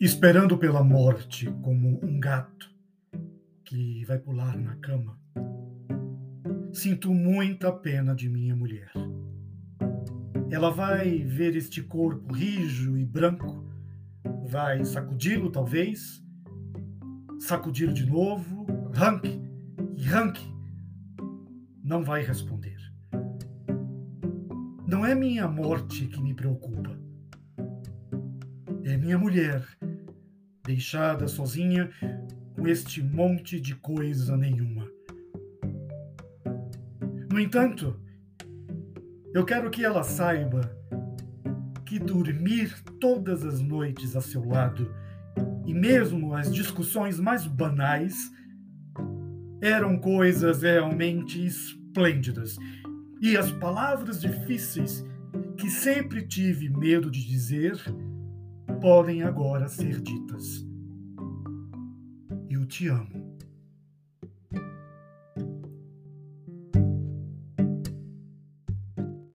esperando pela morte como um gato que vai pular na cama. Sinto muita pena de minha mulher. Ela vai ver este corpo rijo e branco, vai sacudi-lo talvez, sacudir de novo, ranque e ranque. Não vai responder. Não é minha morte que me preocupa. É minha mulher, deixada sozinha com este monte de coisa nenhuma. No entanto, eu quero que ela saiba que dormir todas as noites a seu lado, e mesmo as discussões mais banais, eram coisas realmente esplêndidas e as palavras difíceis que sempre tive medo de dizer podem agora ser ditas. Eu te amo.